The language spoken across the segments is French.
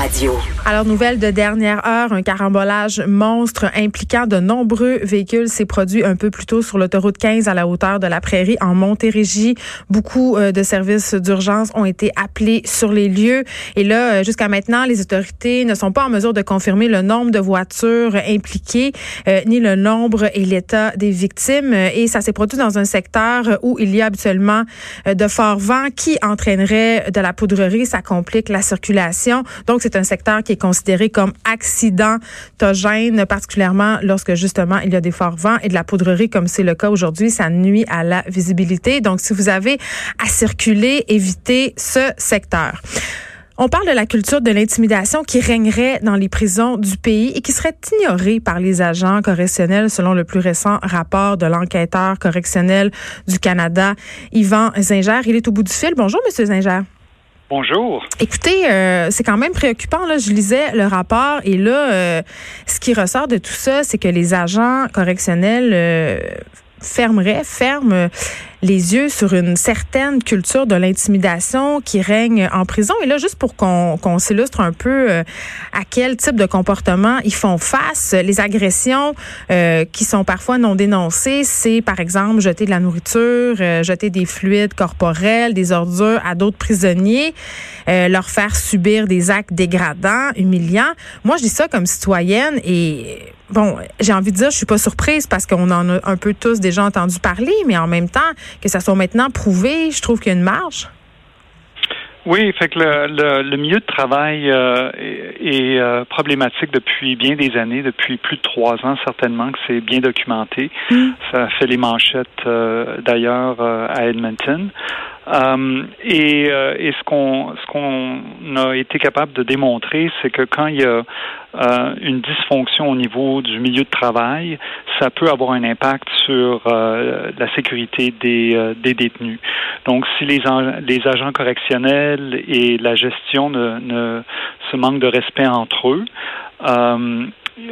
Radio. Alors, nouvelle de dernière heure, un carambolage monstre impliquant de nombreux véhicules s'est produit un peu plus tôt sur l'autoroute 15 à la hauteur de la Prairie en Montérégie. Beaucoup euh, de services d'urgence ont été appelés sur les lieux. Et là, euh, jusqu'à maintenant, les autorités ne sont pas en mesure de confirmer le nombre de voitures impliquées, euh, ni le nombre et l'état des victimes. Et ça s'est produit dans un secteur où il y a habituellement de forts vents qui entraîneraient de la poudrerie. Ça complique la circulation. Donc, c'est un secteur qui est considéré comme accidentogène, particulièrement lorsque justement il y a des forts vents et de la poudrerie, comme c'est le cas aujourd'hui. Ça nuit à la visibilité. Donc, si vous avez à circuler, évitez ce secteur. On parle de la culture de l'intimidation qui régnerait dans les prisons du pays et qui serait ignorée par les agents correctionnels selon le plus récent rapport de l'enquêteur correctionnel du Canada, Yvan Zinger. Il est au bout du fil. Bonjour, Monsieur Zinger. Bonjour. Écoutez, euh, c'est quand même préoccupant. Là. Je lisais le rapport et là, euh, ce qui ressort de tout ça, c'est que les agents correctionnels euh, fermerait, ferme les yeux sur une certaine culture de l'intimidation qui règne en prison. Et là, juste pour qu'on s'illustre un peu euh, à quel type de comportement ils font face, les agressions euh, qui sont parfois non dénoncées, c'est par exemple jeter de la nourriture, euh, jeter des fluides corporels, des ordures à d'autres prisonniers, leur faire subir des actes dégradants, humiliants. Moi, je dis ça comme citoyenne et bon, j'ai envie de dire, je suis pas surprise parce qu'on en a un peu tous déjà entendu parler, mais en même temps, que ça soit maintenant prouvé, je trouve qu'il y a une marge. Oui, fait que le, le, milieu de travail euh, est, euh, problématique depuis bien des années, depuis plus de trois ans certainement que c'est bien documenté. Mm. Ça fait les manchettes euh, d'ailleurs à Edmonton. Euh, et, euh, et, ce qu'on ce qu'on a été capable de démontrer, c'est que quand il y a euh, une dysfonction au niveau du milieu de travail, ça peut avoir un impact sur la sécurité des, des détenus. Donc, si les, les agents correctionnels et la gestion ne, ne se manquent de respect entre eux,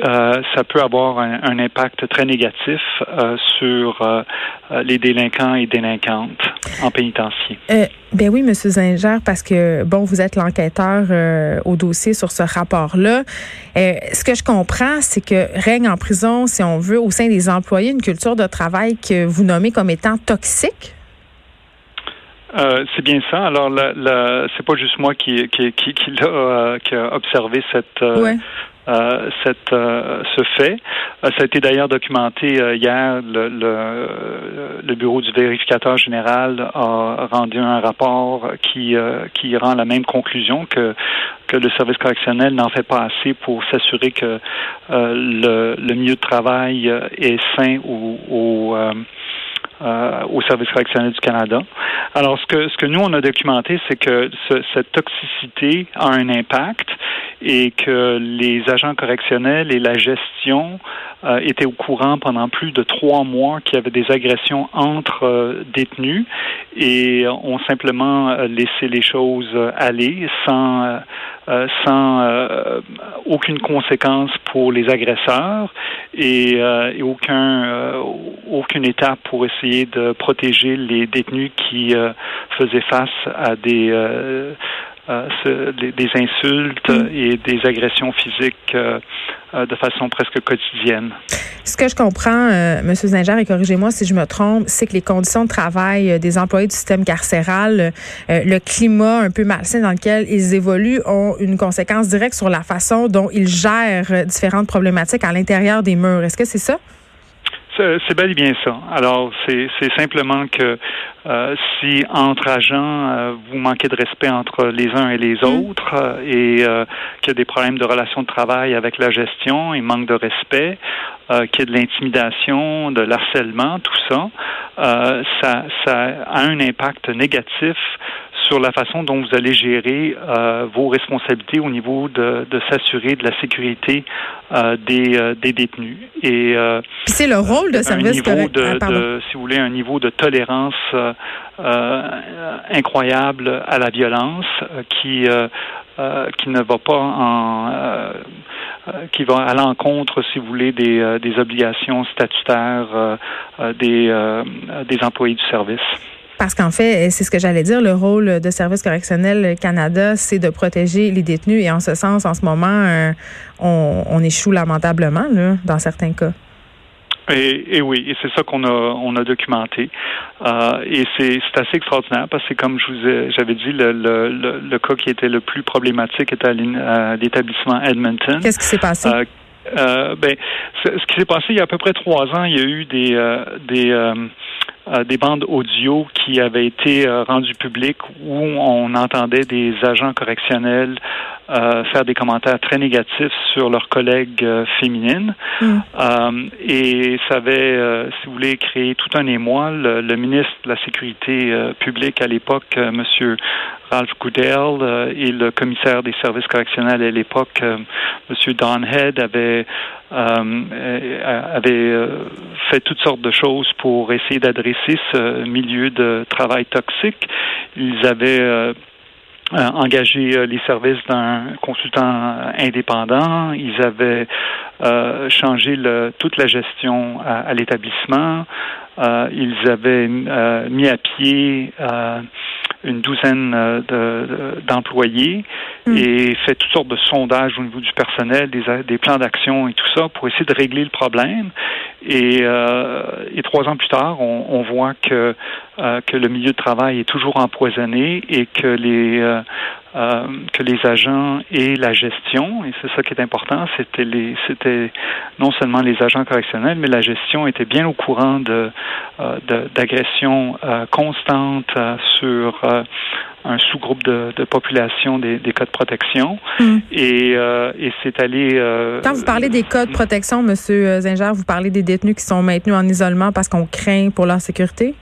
euh, ça peut avoir un, impact très négatif euh, sur euh, les délinquants et délinquantes en pénitencier. ben oui, Monsieur Zinger, parce que bon, vous êtes l'enquêteur au dossier sur ce rapport-là. ce que je comprends, c'est que règne en prison, si on veut, au sein des employés, une culture de travail que vous nommez comme étant toxique? c'est bien ça. Alors, c'est pas juste moi qui qui qui, qui, a, observé cette euh, cette, euh, ce fait. Euh, ça a été d'ailleurs documenté hier. Le, bureau du vérificateur général a rendu un rapport qui, qui rend la même conclusion que, que le service correctionnel n'en fait pas assez pour s'assurer que le, milieu de travail est sain euh, au service correctionnel du Canada. Alors, ce que, ce que nous, on a documenté, c'est que cette toxicité a un impact et que les agents correctionnels et la gestion euh, étaient au courant pendant plus de trois mois qu'il y avait des agressions entre euh, détenus et ont simplement laissé les choses aller sans euh, sans euh, aucune conséquence pour les agresseurs et, euh, et aucun, aucune étape pour essayer de protéger les détenus qui faisaient face à des euh, des insultes mm. et des agressions physiques euh, euh, de façon presque quotidienne. Ce que je comprends, M. Zinger, et corrigez-moi si je me trompe, c'est que les conditions de travail des employés du système carcéral, le climat un peu malsain dans lequel ils évoluent ont une conséquence directe sur la façon dont ils gèrent différentes problématiques à l'intérieur des murs. Est-ce que c'est ça? C'est bel et bien ça. Alors, c'est simplement que euh, si entre agents, euh, vous manquez de respect entre les uns et les mm. autres euh, et qu'il y a des problèmes de relations de travail avec la gestion et manque de respect, qu'il y a de l'intimidation, de l'harcèlement, tout ça, ça, ça a un impact négatif sur la façon dont vous allez gérer euh, vos responsabilités au niveau de, de s'assurer de la sécrété euh, des, euh, des détenus. Et c'est le rôle de service niveau de, ah, de, si vous voulez, un niveau de tolérance incroyable à la violence qui qui ne va pas en qui va à l'encontre, si vous voulez, des, des obligations statutaires des, des employés du service. Parce qu'en fait, c'est ce que j'allais dire, le rôle de Service correctionnel Canada, c'est de protéger les détenus. Et en ce sens, en ce moment, on, on, échoue lamentablement là, dans certains cas. Et, oui, et c'est ça qu'on a on a documenté. Euh, et c'est assez extraordinaire parce que comme je vous j'avais dit, le, le, le, cas qui était le plus problématique était à l'établissement Edmonton. Qu'est-ce qui s'est passé? Euh, euh, ben, ce, qui s'est passé il y a à peu près trois ans, il y a eu des euh, des euh, des bandes audio qui avaient été rendues publiques où on entendait des agents correctionnels euh, faire des commentaires très négatifs sur leurs collègues euh, féminines. Mm. Euh, et ça avait, si vous voulez, créé tout un émoi. Le, le ministre de la Sécurité publique à l'époque, Monsieur Ralph Goodell, et le commissaire des services correctionnels à l'époque, Monsieur Don Head, avaient avait fait toutes sortes de choses pour essayer d'adresser ce milieu de travail toxique. Ils avaient engagé euh, les services d'un consultant indépendant. Ils avaient euh, changé le, toute la gestion à, l'établissement. ils avaient mis à pied une douzaine d'employés hmm. et fait toutes sortes de sondages au niveau du personnel, des, des plans d'action et tout ça pour essayer de régler le problème. Et, et trois ans plus tard, on, on voit que euh, que le milieu de travail est toujours empoisonné et que les euh, euh, que les agents et la gestion, et c'est ça qui est important, c'était les c'était non seulement les agents correctionnels, mais la gestion était bien au courant de d'agressions constantes sur un sous-groupe de, de, population des, des cas de protection. Mm. Et, et c'est allé. Quand vous parlez des cas de protection, Monsieur Zinger, vous parlez des détenus qui sont maintenus en isolement parce qu'on craint pour leur sécurité?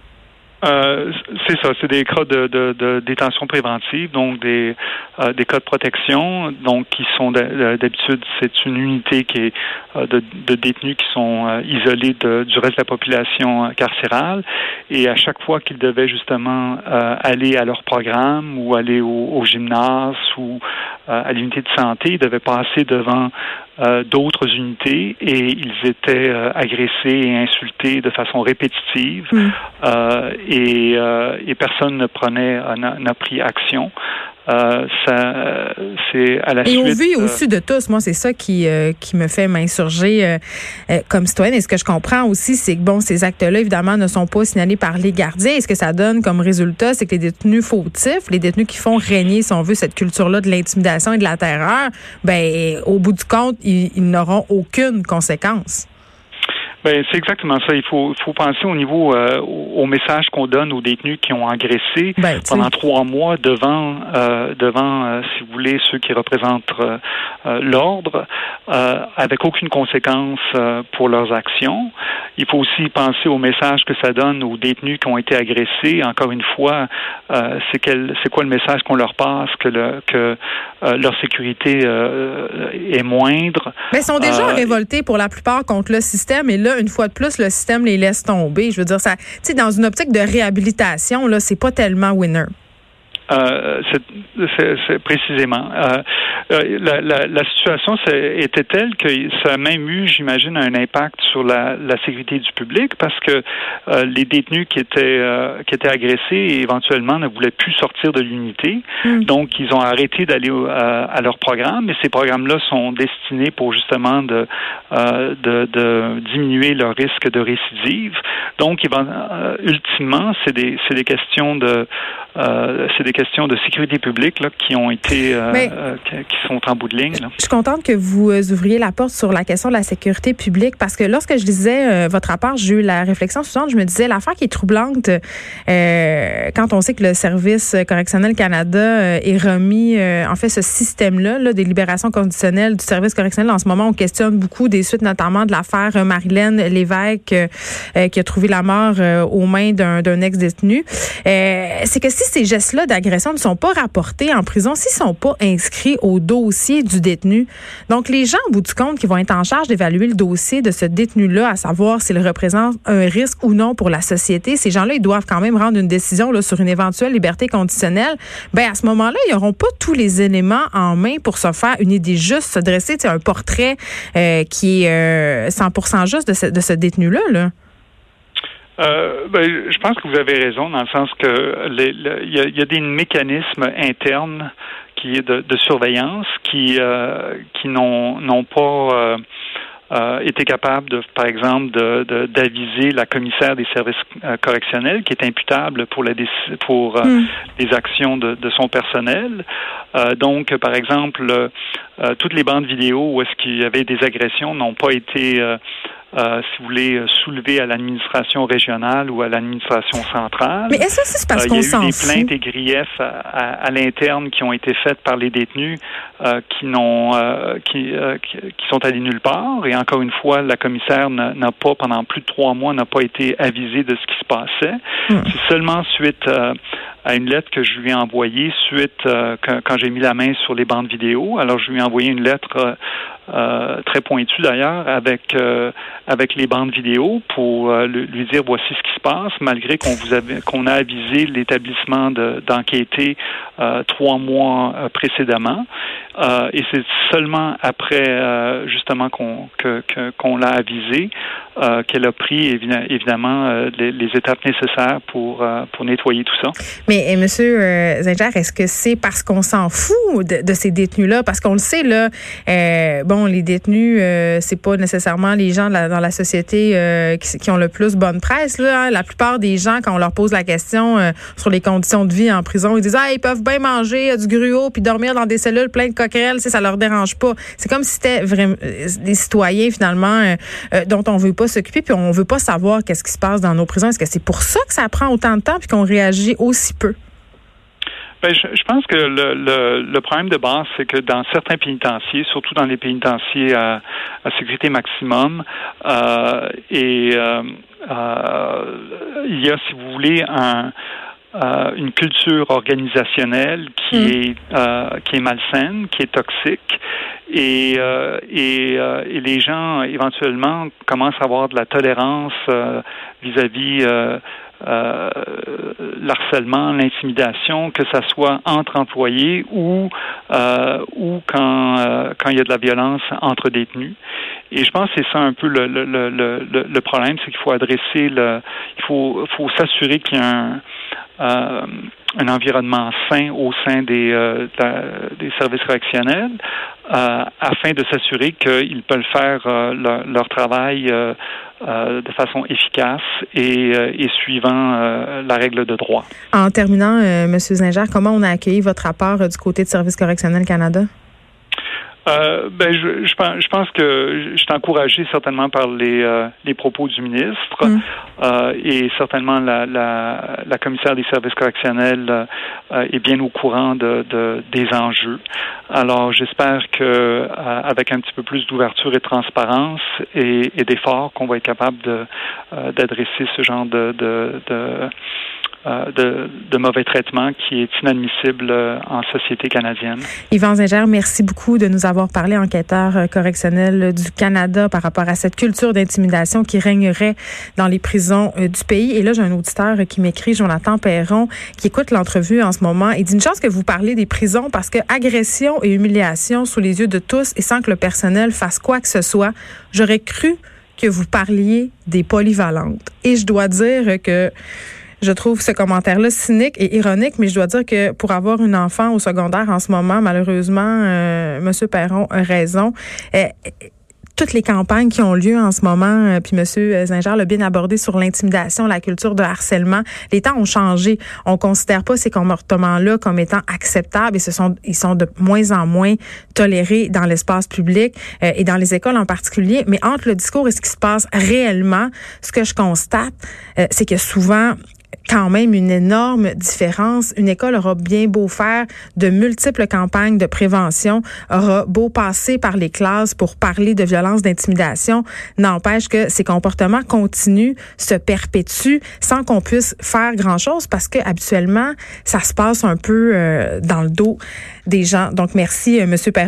Euh, c'est ça, c'est des cas de, de, détention préventive, donc des, euh, des cas de protection, donc qui sont d'habitude, c'est une unité qui est euh, de, de, détenus qui sont isolés du reste de la population carcérale, et à chaque fois qu'ils devaient justement aller à leur programme ou aller au, au gymnase ou à l'unité de santé, ils devaient passer devant euh, d'autres unités et ils étaient euh, agressés et insultés de façon répétitive mm. euh, et, et, personne ne prenait n'a pris action. Euh, ça, c'est à la Et au vu au-dessus de tous, moi, c'est ça qui, euh, qui me fait m'insurger euh, comme citoyenne. Et ce que je comprends aussi, c'est que, bon, ces actes-là, évidemment, ne sont pas signalés par les gardiens. Et ce que ça donne comme résultat, c'est que les détenus fautifs, les détenus qui font régner, si on veut, cette culture-là de l'intimidation et de la terreur, ben, au bout du compte, ils n'auront aucune conséquence. Ben, c'est exactement ça. Il faut, faut penser au niveau euh, au message qu'on donne aux détenus qui ont agressé ben, pendant trois mois devant euh, devant, euh, si vous voulez, ceux qui représentent l'ordre, avec aucune conséquence pour leurs actions. Il faut aussi penser au message que ça donne aux détenus qui ont été agressés. Encore une fois, c'est quel c'est quoi le message qu'on leur passe que le, que leur sécurité est moindre. Mais ils sont déjà révoltés pour la plupart contre le système et là une fois de plus, le système les laisse tomber. Je veux dire, ça, dans une optique de réhabilitation, là, c'est pas tellement winner. Euh, c'est précisément. Euh, euh, la, la, la, situation était telle que ça a même eu, j'imagine, un impact sur la, la, sécurité du public parce que euh, les détenus qui étaient qui étaient agressés éventuellement ne voulaient plus sortir de l'unité, hmm. donc ils ont arrêté d'aller à leur programme. Et ces programmes-là sont destinés pour justement de, de, de diminuer leur risque de récidive. Donc, ultimement, c'est des c'est des questions de c'est des questions de sécurité publique là, qui ont été euh, euh, qui, sont en bout de ligne. Je suis contente que vous euh, ouvriez la porte sur la question de la sécurité publique parce que lorsque je lisais votre rapport, j'ai eu la réflexion suivante. Je me disais l'affaire qui est troublante quand on sait que le service correctionnel Canada est remis en fait ce système-là là, des libérations conditionnelles du service correctionnel. En ce moment, on questionne beaucoup des suites, notamment de l'affaire Marilène Lévesque qui a trouvé la mort aux mains d'un ex-détenu. c'est que si ces gestes-là agressions ne sont pas rapportés en prison s'ils sont pas inscrits au dossier du détenu. Donc, les gens, au bout du compte, qui vont être en charge d'évaluer le dossier de ce détenu-là, à savoir s'il représente un risque ou non pour la société, ces gens-là, ils doivent quand même rendre une décision sur une éventuelle liberté conditionnelle. Ben, à ce moment-là, ils n'auront pas tous les éléments en main pour se faire une idée juste, se dresser un portrait euh, qui est 100% euh, juste de ce, détenu-là. Là. Euh, ben, je pense que vous avez raison dans le sens que il y, a, des mécanismes internes qui de, de surveillance qui euh, qui n'ont pas euh, été capable, de, par exemple, d'aviser de, la commissaire des services correctionnels qui est imputable pour, la, pour hmm. les actions de, de son personnel. donc, par exemple, toutes les bandes vidéo où est-ce qu'il y avait des agressions n'ont pas été euh, si vous voulez, euh, soulever à l'administration régionale ou à l'administration centrale. Mais est-ce que c'est parce qu'on s'en Il y a eu des plaintes et griefs à, l'interne qui ont été faites par les détenus euh, qui n'ont qui, qui, sont allés nulle part. Et encore une fois, la commissaire n'a pas, pendant plus de trois mois, n'a pas été avisée de ce qui se passait. Hmm. C'est seulement suite à une lettre que je lui ai envoyée suite quand, quand j'ai mis la main sur les bandes vidéo. Alors, je lui ai envoyé une lettre euh, très pointu d'ailleurs avec euh, avec les bandes vidéo pour euh, lui dire voici ce qui se passe malgré qu'on vous qu'on a avisé l'établissement d'enquêter trois mois précédemment et c'est seulement après justement qu'on qu'on l'a avisé qu'elle a pris évidemment les, étapes nécessaires pour pour nettoyer tout ça. Mais et Monsieur Zinger, est-ce que c'est parce qu'on s'en fout de, de ces détenus là parce qu'on le sait là bon les détenus, euh, c'est pas nécessairement les gens dans la société euh, qui, ont le plus bonne presse. Hein. La plupart des gens, quand on leur pose la question euh, sur les conditions de vie en prison, ils disent ah ils peuvent bien manger du gruau puis dormir dans des cellules pleines de coquerelles, ça leur dérange pas. C'est comme si c'était des citoyens finalement dont on veut pas s'occuper puis on veut pas savoir qu'est-ce qui se passe dans nos prisons. Est-ce que c'est pour ça que ça prend autant de temps puis qu'on réagit aussi peu? Ben, je, pense que le, le, le, problème de base, c'est que dans certains pénitenciers, surtout dans les pénitenciers à, à sécurité maximum, euh, et euh, euh, il y a, si vous voulez, un, une culture organisationnelle qui mm. est euh, qui est malsaine, qui est toxique, et euh, et, et, les gens éventuellement commencent à avoir de la tolérance vis-à-vis euh, l'harcèlement, l'intimidation, que ça soit entre employés ou euh, ou quand euh, quand il y a de la violence entre détenus. Et je pense que c'est ça un peu le, le, le, le, le problème, c'est qu'il faut adresser le, il faut faut s'assurer qu'il y a un un environnement sain au sein des, des services correctionnels afin de s'assurer qu'ils peuvent faire leur, travail de façon efficace et, et suivant la règle de droit. En terminant, M. Zinger, comment on a accueilli votre rapport du côté de Service correctionnel Canada? Euh, ben, je, je, pense, je pense que je suis encouragé certainement par les, euh, les propos du ministre mm. euh, et certainement la, la, la, commissaire des services correctionnels euh, est bien au courant de, de des enjeux. Alors, j'espère que avec un petit peu plus d'ouverture et de transparence et, et d'efforts, qu'on va être capable de d'adresser ce genre de, de, de euh, de, de, mauvais traitements qui est inadmissible euh, en société canadienne. Yvan Zinger, merci beaucoup de nous avoir parlé, enquêteur euh, correctionnel du Canada, par rapport à cette culture d'intimidation qui régnerait dans les prisons du pays. Et là, j'ai un auditeur qui m'écrit, Jonathan Perron, qui écoute l'entrevue en ce moment et dit une chance que vous parlez des prisons parce que agression et humiliation sous les yeux de tous et sans que le personnel fasse quoi que ce soit, j'aurais cru que vous parliez des polyvalentes. Et je dois dire que je trouve ce commentaire-là cynique et ironique, mais je dois dire que pour avoir une enfant au secondaire en ce moment, malheureusement, euh, Monsieur Perron a raison. Euh, toutes les campagnes qui ont lieu en ce moment, euh, puis Monsieur Zinger l'a bien abordé sur l'intimidation, la culture de harcèlement. Les temps ont changé. On considère pas ces comportements-là comme étant acceptables et ce sont ils sont de moins en moins tolérés dans l'espace public euh, et dans les écoles en particulier. Mais entre le discours et ce qui se passe réellement, ce que je constate, c'est que souvent quand même une énorme différence. Une école aura bien beau faire de multiples campagnes de prévention, aura beau passer par les classes pour parler de violence, d'intimidation, n'empêche que ces comportements continuent, se perpétuent sans qu'on puisse faire grand-chose parce que habituellement, ça se passe un peu euh, dans le dos des gens. Donc merci, euh, Monsieur Perron.